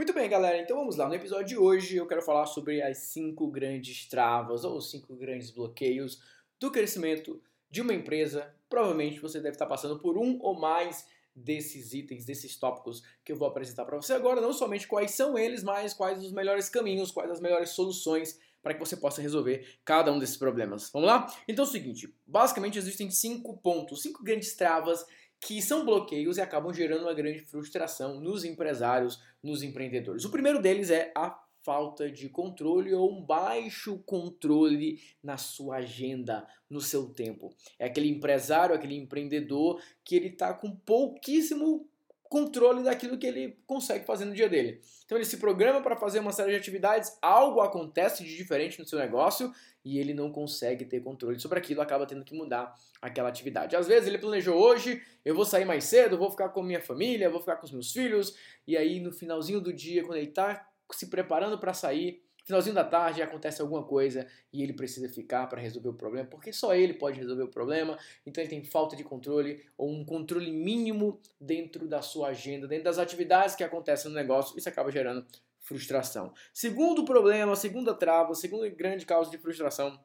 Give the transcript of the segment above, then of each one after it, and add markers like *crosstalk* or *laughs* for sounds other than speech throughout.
Muito bem, galera, então vamos lá. No episódio de hoje eu quero falar sobre as cinco grandes travas ou cinco grandes bloqueios do crescimento de uma empresa. Provavelmente você deve estar passando por um ou mais desses itens, desses tópicos que eu vou apresentar para você agora. Não somente quais são eles, mas quais os melhores caminhos, quais as melhores soluções para que você possa resolver cada um desses problemas. Vamos lá? Então é o seguinte: basicamente existem cinco pontos, cinco grandes travas que são bloqueios e acabam gerando uma grande frustração nos empresários, nos empreendedores. O primeiro deles é a falta de controle ou um baixo controle na sua agenda, no seu tempo. É aquele empresário, aquele empreendedor que ele está com pouquíssimo controle daquilo que ele consegue fazer no dia dele. Então ele se programa para fazer uma série de atividades, algo acontece de diferente no seu negócio e ele não consegue ter controle sobre aquilo, acaba tendo que mudar aquela atividade. Às vezes ele planejou hoje, eu vou sair mais cedo, vou ficar com minha família, vou ficar com os meus filhos, e aí no finalzinho do dia, quando ele está se preparando para sair, finalzinho da tarde acontece alguma coisa e ele precisa ficar para resolver o problema, porque só ele pode resolver o problema, então ele tem falta de controle ou um controle mínimo dentro da sua agenda, dentro das atividades que acontecem no negócio, isso acaba gerando frustração. Segundo problema, segunda trava, segunda grande causa de frustração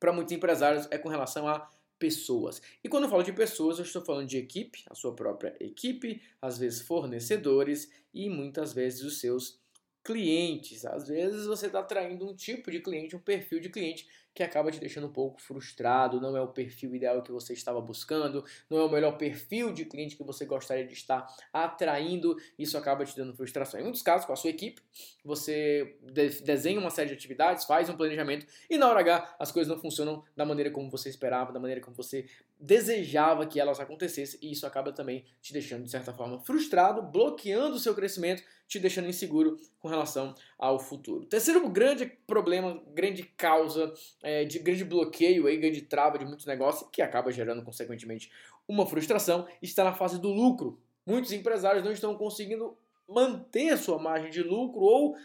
para muitos empresários é com relação a pessoas. E quando eu falo de pessoas, eu estou falando de equipe, a sua própria equipe, às vezes fornecedores e muitas vezes os seus clientes. Às vezes você está atraindo um tipo de cliente, um perfil de cliente que acaba te deixando um pouco frustrado, não é o perfil ideal que você estava buscando, não é o melhor perfil de cliente que você gostaria de estar atraindo, isso acaba te dando frustração. Em muitos casos, com a sua equipe, você desenha uma série de atividades, faz um planejamento e na hora H as coisas não funcionam da maneira como você esperava, da maneira como você desejava que elas acontecessem e isso acaba também te deixando de certa forma frustrado, bloqueando o seu crescimento, te deixando inseguro com relação ao futuro. Terceiro grande problema, grande causa é, de grande bloqueio, aí, grande trava de muitos negócios, que acaba gerando, consequentemente, uma frustração, está na fase do lucro. Muitos empresários não estão conseguindo manter sua margem de lucro ou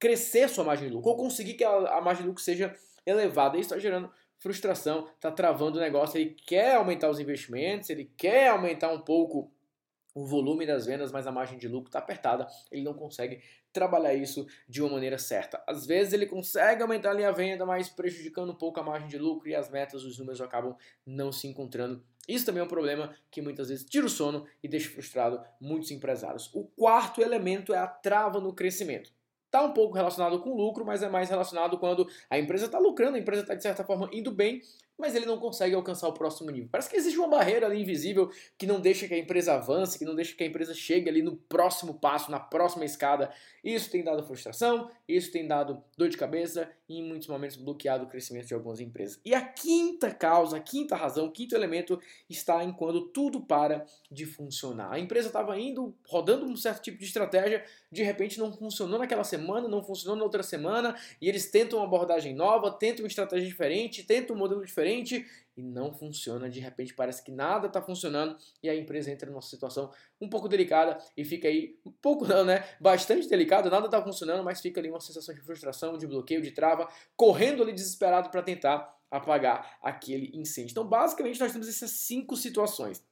crescer sua margem de lucro, ou conseguir que a, a margem de lucro seja elevada. Isso está gerando frustração, está travando o negócio. Ele quer aumentar os investimentos, ele quer aumentar um pouco o volume das vendas, mas a margem de lucro está apertada, ele não consegue trabalhar isso de uma maneira certa. Às vezes ele consegue aumentar a venda, mas prejudicando um pouco a margem de lucro e as metas, os números acabam não se encontrando. Isso também é um problema que muitas vezes tira o sono e deixa frustrado muitos empresários. O quarto elemento é a trava no crescimento. Está um pouco relacionado com lucro, mas é mais relacionado quando a empresa está lucrando, a empresa está de certa forma indo bem, mas ele não consegue alcançar o próximo nível. Parece que existe uma barreira ali invisível que não deixa que a empresa avance, que não deixa que a empresa chegue ali no próximo passo, na próxima escada. Isso tem dado frustração, isso tem dado dor de cabeça e em muitos momentos bloqueado o crescimento de algumas empresas. E a quinta causa, a quinta razão, o quinto elemento está em quando tudo para de funcionar. A empresa estava indo, rodando um certo tipo de estratégia, de repente não funcionou naquela semana, não funcionou na outra semana, e eles tentam uma abordagem nova, tentam uma estratégia diferente, tentam um modelo diferente diferente e não funciona. De repente parece que nada está funcionando e a empresa entra numa situação um pouco delicada e fica aí, um pouco *laughs* não, né? Bastante delicado, nada está funcionando, mas fica ali uma sensação de frustração, de bloqueio, de trava, correndo ali desesperado para tentar apagar aquele incêndio. Então, basicamente, nós temos essas cinco situações.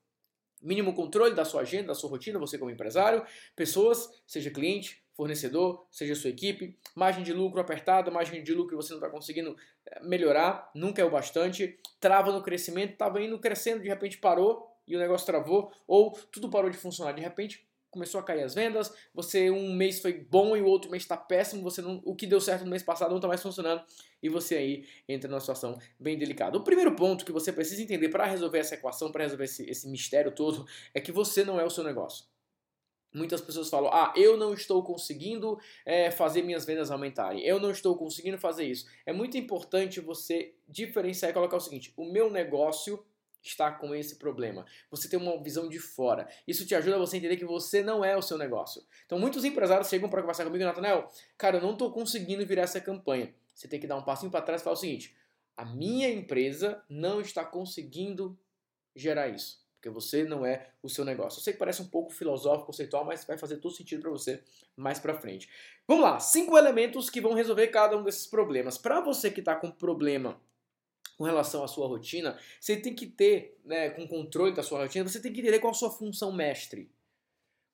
Mínimo controle da sua agenda, da sua rotina, você como empresário, pessoas, seja cliente, fornecedor, seja sua equipe, margem de lucro apertada, margem de lucro você não está conseguindo eh, melhorar, nunca é o bastante, trava no crescimento, estava indo crescendo, de repente parou e o negócio travou, ou tudo parou de funcionar, de repente começou a cair as vendas, você um mês foi bom e o outro mês está péssimo, você não, o que deu certo no mês passado não está mais funcionando e você aí entra numa situação bem delicada. O primeiro ponto que você precisa entender para resolver essa equação, para resolver esse, esse mistério todo, é que você não é o seu negócio. Muitas pessoas falam: Ah, eu não estou conseguindo é, fazer minhas vendas aumentarem, eu não estou conseguindo fazer isso. É muito importante você diferenciar e colocar o seguinte: o meu negócio está com esse problema. Você tem uma visão de fora. Isso te ajuda a você entender que você não é o seu negócio. Então, muitos empresários chegam para conversar comigo, Natanel, cara, eu não estou conseguindo virar essa campanha. Você tem que dar um passinho para trás e falar o seguinte: a minha empresa não está conseguindo gerar isso porque você não é o seu negócio. Eu sei que parece um pouco filosófico, conceitual, mas vai fazer todo sentido para você mais para frente. Vamos lá, cinco elementos que vão resolver cada um desses problemas. Para você que está com problema com relação à sua rotina, você tem que ter, né, com controle da sua rotina, você tem que entender qual a sua função mestre.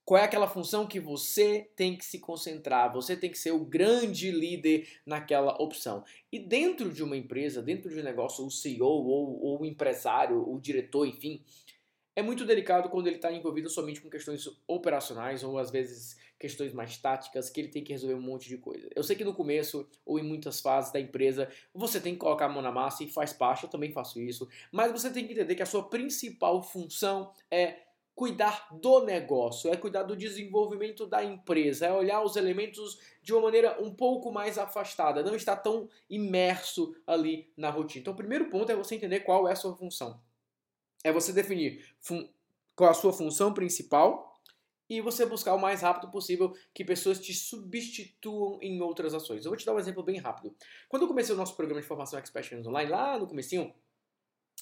qual é aquela função que você tem que se concentrar, você tem que ser o grande líder naquela opção. E dentro de uma empresa, dentro de um negócio, o CEO ou, ou o empresário, o diretor, enfim, é muito delicado quando ele está envolvido somente com questões operacionais ou às vezes questões mais táticas que ele tem que resolver um monte de coisa. Eu sei que no começo ou em muitas fases da empresa você tem que colocar a mão na massa e faz parte, eu também faço isso, mas você tem que entender que a sua principal função é cuidar do negócio, é cuidar do desenvolvimento da empresa, é olhar os elementos de uma maneira um pouco mais afastada, não estar tão imerso ali na rotina. Então, o primeiro ponto é você entender qual é a sua função. É você definir qual é a sua função principal e você buscar o mais rápido possível que pessoas te substituam em outras ações. Eu vou te dar um exemplo bem rápido. Quando eu comecei o nosso programa de formação Expert Online, lá no comecinho,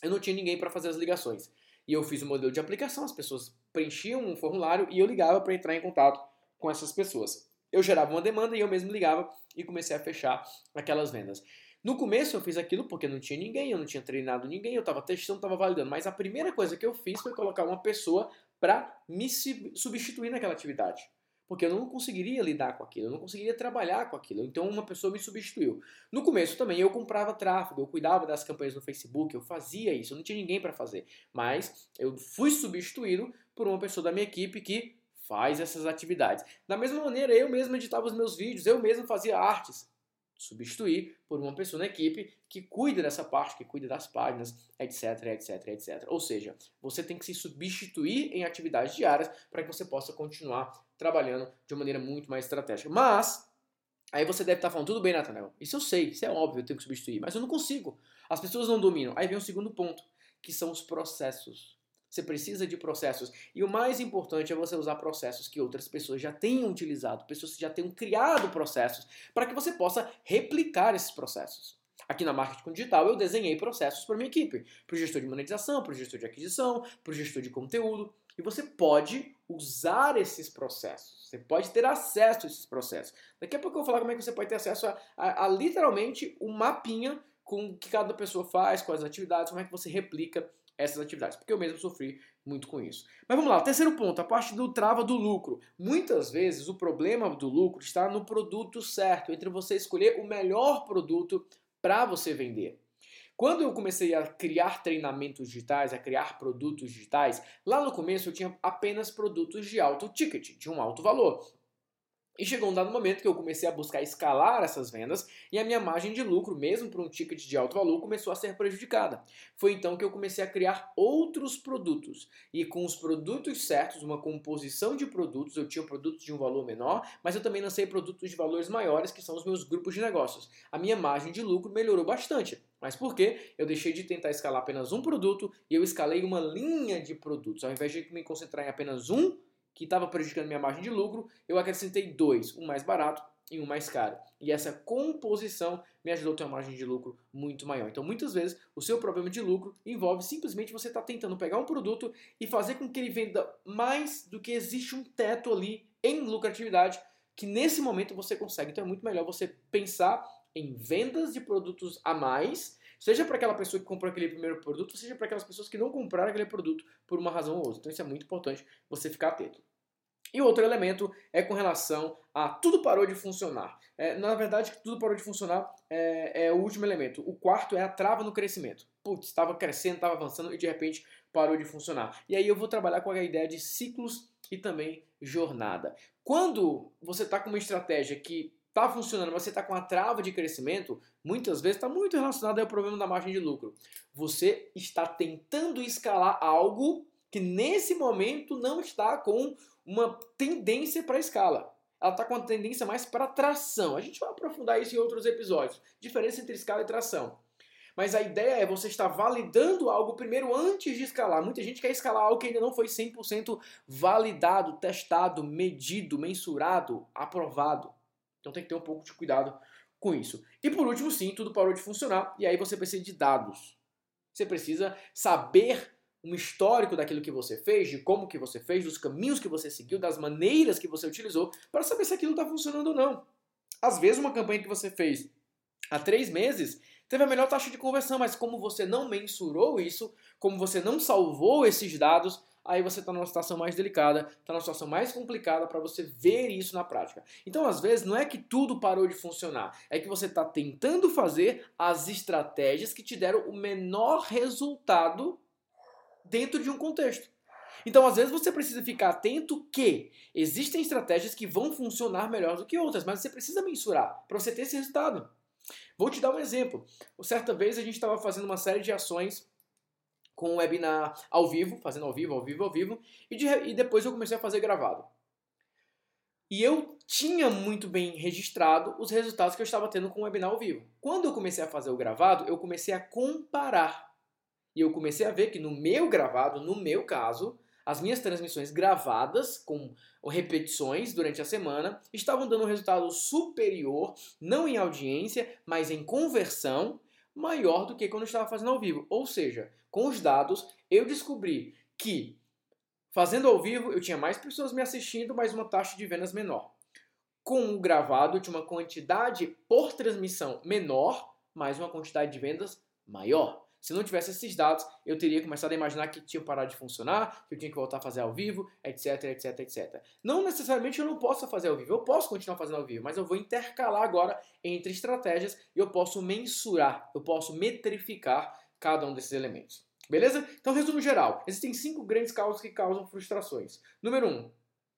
eu não tinha ninguém para fazer as ligações. E eu fiz um modelo de aplicação, as pessoas preenchiam um formulário e eu ligava para entrar em contato com essas pessoas. Eu gerava uma demanda e eu mesmo ligava e comecei a fechar aquelas vendas. No começo eu fiz aquilo porque não tinha ninguém, eu não tinha treinado ninguém, eu estava testando, estava validando. Mas a primeira coisa que eu fiz foi colocar uma pessoa para me substituir naquela atividade porque eu não conseguiria lidar com aquilo, eu não conseguiria trabalhar com aquilo. Então uma pessoa me substituiu. No começo também eu comprava tráfego, eu cuidava das campanhas no Facebook, eu fazia isso, eu não tinha ninguém para fazer. Mas eu fui substituído por uma pessoa da minha equipe que faz essas atividades. Da mesma maneira, eu mesmo editava os meus vídeos, eu mesmo fazia artes substituir por uma pessoa na equipe que cuida dessa parte, que cuida das páginas, etc, etc, etc. Ou seja, você tem que se substituir em atividades diárias para que você possa continuar trabalhando de uma maneira muito mais estratégica. Mas Aí você deve estar falando, tudo bem, Nathanael. Isso eu sei, isso é óbvio, eu tenho que substituir, mas eu não consigo. As pessoas não dominam. Aí vem o segundo ponto, que são os processos. Você precisa de processos. E o mais importante é você usar processos que outras pessoas já tenham utilizado, pessoas que já tenham criado processos, para que você possa replicar esses processos. Aqui na Marketing Digital eu desenhei processos para minha equipe, para o gestor de monetização, para o gestor de aquisição, para o gestor de conteúdo. E você pode usar esses processos. Você pode ter acesso a esses processos. Daqui a pouco eu vou falar como é que você pode ter acesso a, a, a literalmente um mapinha com o que cada pessoa faz, quais atividades, como é que você replica essas atividades, porque eu mesmo sofri muito com isso. Mas vamos lá, o terceiro ponto, a parte do trava do lucro. Muitas vezes o problema do lucro está no produto certo, entre você escolher o melhor produto para você vender. Quando eu comecei a criar treinamentos digitais, a criar produtos digitais, lá no começo eu tinha apenas produtos de alto ticket, de um alto valor. E chegou um dado momento que eu comecei a buscar escalar essas vendas e a minha margem de lucro, mesmo para um ticket de alto valor, começou a ser prejudicada. Foi então que eu comecei a criar outros produtos. E com os produtos certos, uma composição de produtos, eu tinha produtos de um valor menor, mas eu também lancei produtos de valores maiores, que são os meus grupos de negócios. A minha margem de lucro melhorou bastante. Mas por quê? Eu deixei de tentar escalar apenas um produto e eu escalei uma linha de produtos. Ao invés de me concentrar em apenas um, que estava prejudicando minha margem de lucro, eu acrescentei dois, um mais barato e um mais caro. E essa composição me ajudou a ter uma margem de lucro muito maior. Então, muitas vezes, o seu problema de lucro envolve simplesmente você estar tá tentando pegar um produto e fazer com que ele venda mais do que existe um teto ali em lucratividade, que nesse momento você consegue. Então, é muito melhor você pensar em vendas de produtos a mais Seja para aquela pessoa que comprou aquele primeiro produto, seja para aquelas pessoas que não compraram aquele produto por uma razão ou outra. Então isso é muito importante você ficar atento. E outro elemento é com relação a tudo parou de funcionar. É, na verdade, tudo parou de funcionar é, é, o último elemento. O quarto é a trava no crescimento. Putz, estava crescendo, estava avançando e de repente parou de funcionar. E aí eu vou trabalhar com a ideia de ciclos e também jornada. Quando você está com uma estratégia que está funcionando, mas você está com a trava de crescimento, muitas vezes está muito relacionado ao problema da margem de lucro. Você está tentando escalar algo que nesse momento não está com uma tendência para escala. Ela está com uma tendência mais para tração. A gente vai aprofundar isso em outros episódios. Diferença entre escala e tração. Mas a ideia é você estar validando algo primeiro antes de escalar. Muita gente quer escalar algo que ainda não foi 100% validado, testado, medido, mensurado, aprovado. Então tem que ter um pouco de cuidado com isso. E por último, sim, tudo parou de funcionar e aí você precisa de dados. Você precisa saber um histórico daquilo que você fez, de como que você fez, dos caminhos que você seguiu, das maneiras que você utilizou, para saber se aquilo está funcionando ou não. Às vezes uma campanha que você fez há três meses teve a melhor taxa de conversão, mas como você não mensurou isso, como você não salvou esses dados, aí você está numa situação mais delicada, está numa situação mais complicada para você ver isso na prática. Então, às vezes, não é que tudo parou de funcionar, é que você está tentando fazer as estratégias que te deram o menor resultado dentro de um contexto. Então, às vezes, você precisa ficar atento que existem estratégias que vão funcionar melhor do que outras, mas você precisa mensurar para você ter esse resultado. Vou te dar um exemplo. Certa vez a gente estava fazendo uma série de ações com o webinar ao vivo, fazendo ao vivo, ao vivo, ao vivo, e, de, e depois eu comecei a fazer gravado. E eu tinha muito bem registrado os resultados que eu estava tendo com o webinar ao vivo. Quando eu comecei a fazer o gravado, eu comecei a comparar. E eu comecei a ver que no meu gravado, no meu caso, as minhas transmissões gravadas com repetições durante a semana estavam dando um resultado superior, não em audiência, mas em conversão, maior do que quando eu estava fazendo ao vivo. Ou seja, com os dados, eu descobri que fazendo ao vivo eu tinha mais pessoas me assistindo, mas uma taxa de vendas menor. Com o gravado, eu tinha uma quantidade por transmissão menor, mas uma quantidade de vendas maior. Se não tivesse esses dados, eu teria começado a imaginar que tinha parado de funcionar, que eu tinha que voltar a fazer ao vivo, etc, etc, etc. Não necessariamente eu não possa fazer ao vivo, eu posso continuar fazendo ao vivo, mas eu vou intercalar agora entre estratégias e eu posso mensurar, eu posso metrificar cada um desses elementos. Beleza? Então, resumo geral: existem cinco grandes causas que causam frustrações. Número um,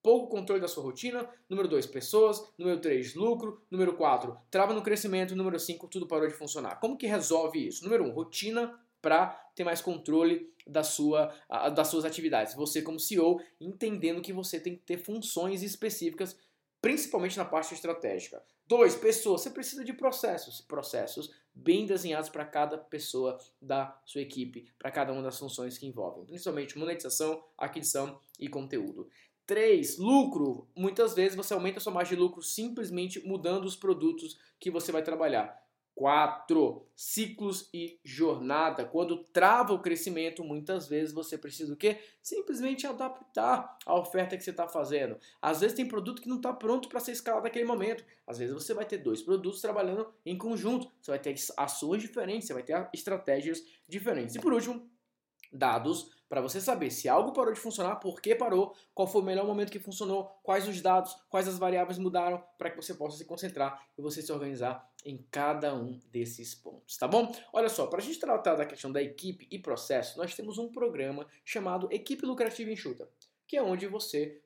pouco controle da sua rotina. Número 2, pessoas. Número 3, lucro. Número 4, trava no crescimento. Número 5, tudo parou de funcionar. Como que resolve isso? Número 1, um, rotina para ter mais controle da sua, das suas atividades. Você como CEO, entendendo que você tem que ter funções específicas, principalmente na parte estratégica. Dois, pessoas. Você precisa de processos. Processos bem desenhados para cada pessoa da sua equipe, para cada uma das funções que envolvem, principalmente monetização, aquisição e conteúdo. 3. Lucro. Muitas vezes você aumenta a sua margem de lucro simplesmente mudando os produtos que você vai trabalhar. 4. Ciclos e jornada. Quando trava o crescimento, muitas vezes você precisa o quê? Simplesmente adaptar a oferta que você está fazendo. Às vezes tem produto que não está pronto para ser escalado naquele momento. Às vezes você vai ter dois produtos trabalhando em conjunto. Você vai ter ações diferentes, você vai ter estratégias diferentes. E por último, dados para você saber se algo parou de funcionar, por que parou, qual foi o melhor momento que funcionou, quais os dados, quais as variáveis mudaram, para que você possa se concentrar e você se organizar em cada um desses pontos, tá bom? Olha só, para a gente tratar da questão da equipe e processo, nós temos um programa chamado Equipe Lucrativa Enxuta, que é onde você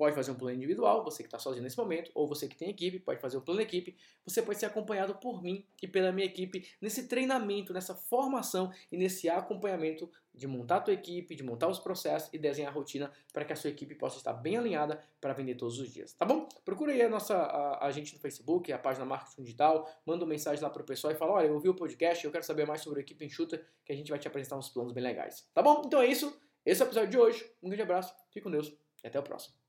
pode fazer um plano individual, você que está sozinho nesse momento, ou você que tem equipe, pode fazer um plano equipe. Você pode ser acompanhado por mim e pela minha equipe nesse treinamento, nessa formação e nesse acompanhamento de montar a tua equipe, de montar os processos e desenhar a rotina para que a sua equipe possa estar bem alinhada para vender todos os dias, tá bom? Procura aí a nossa a, a gente no Facebook, a página Marketing Digital, manda uma mensagem lá para o pessoal e fala, olha, eu ouvi o podcast, eu quero saber mais sobre a equipe enxuta, que a gente vai te apresentar uns planos bem legais, tá bom? Então é isso, esse é o episódio de hoje, um grande abraço, fique com Deus e até o próximo.